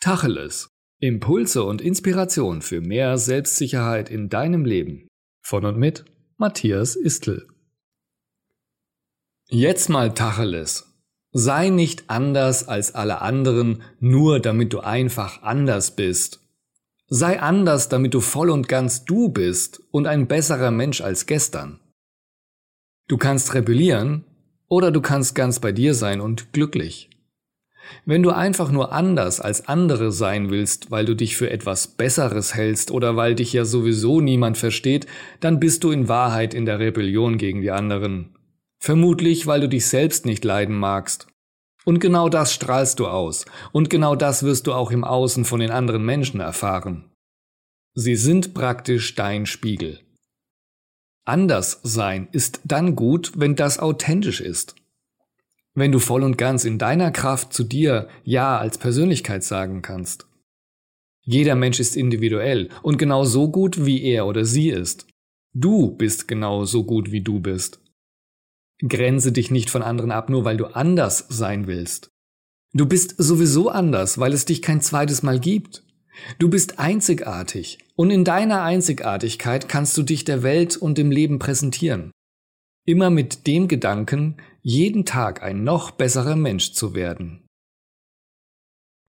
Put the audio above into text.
Tacheles. Impulse und Inspiration für mehr Selbstsicherheit in deinem Leben. Von und mit Matthias Istl. Jetzt mal Tacheles. Sei nicht anders als alle anderen, nur damit du einfach anders bist. Sei anders, damit du voll und ganz du bist und ein besserer Mensch als gestern. Du kannst rebellieren oder du kannst ganz bei dir sein und glücklich. Wenn du einfach nur anders als andere sein willst, weil du dich für etwas Besseres hältst oder weil dich ja sowieso niemand versteht, dann bist du in Wahrheit in der Rebellion gegen die anderen. Vermutlich, weil du dich selbst nicht leiden magst. Und genau das strahlst du aus, und genau das wirst du auch im Außen von den anderen Menschen erfahren. Sie sind praktisch dein Spiegel. Anders sein ist dann gut, wenn das authentisch ist. Wenn du voll und ganz in deiner Kraft zu dir Ja als Persönlichkeit sagen kannst. Jeder Mensch ist individuell und genau so gut, wie er oder sie ist. Du bist genau so gut, wie du bist. Grenze dich nicht von anderen ab, nur weil du anders sein willst. Du bist sowieso anders, weil es dich kein zweites Mal gibt. Du bist einzigartig und in deiner Einzigartigkeit kannst du dich der Welt und dem Leben präsentieren. Immer mit dem Gedanken, jeden Tag ein noch besserer Mensch zu werden.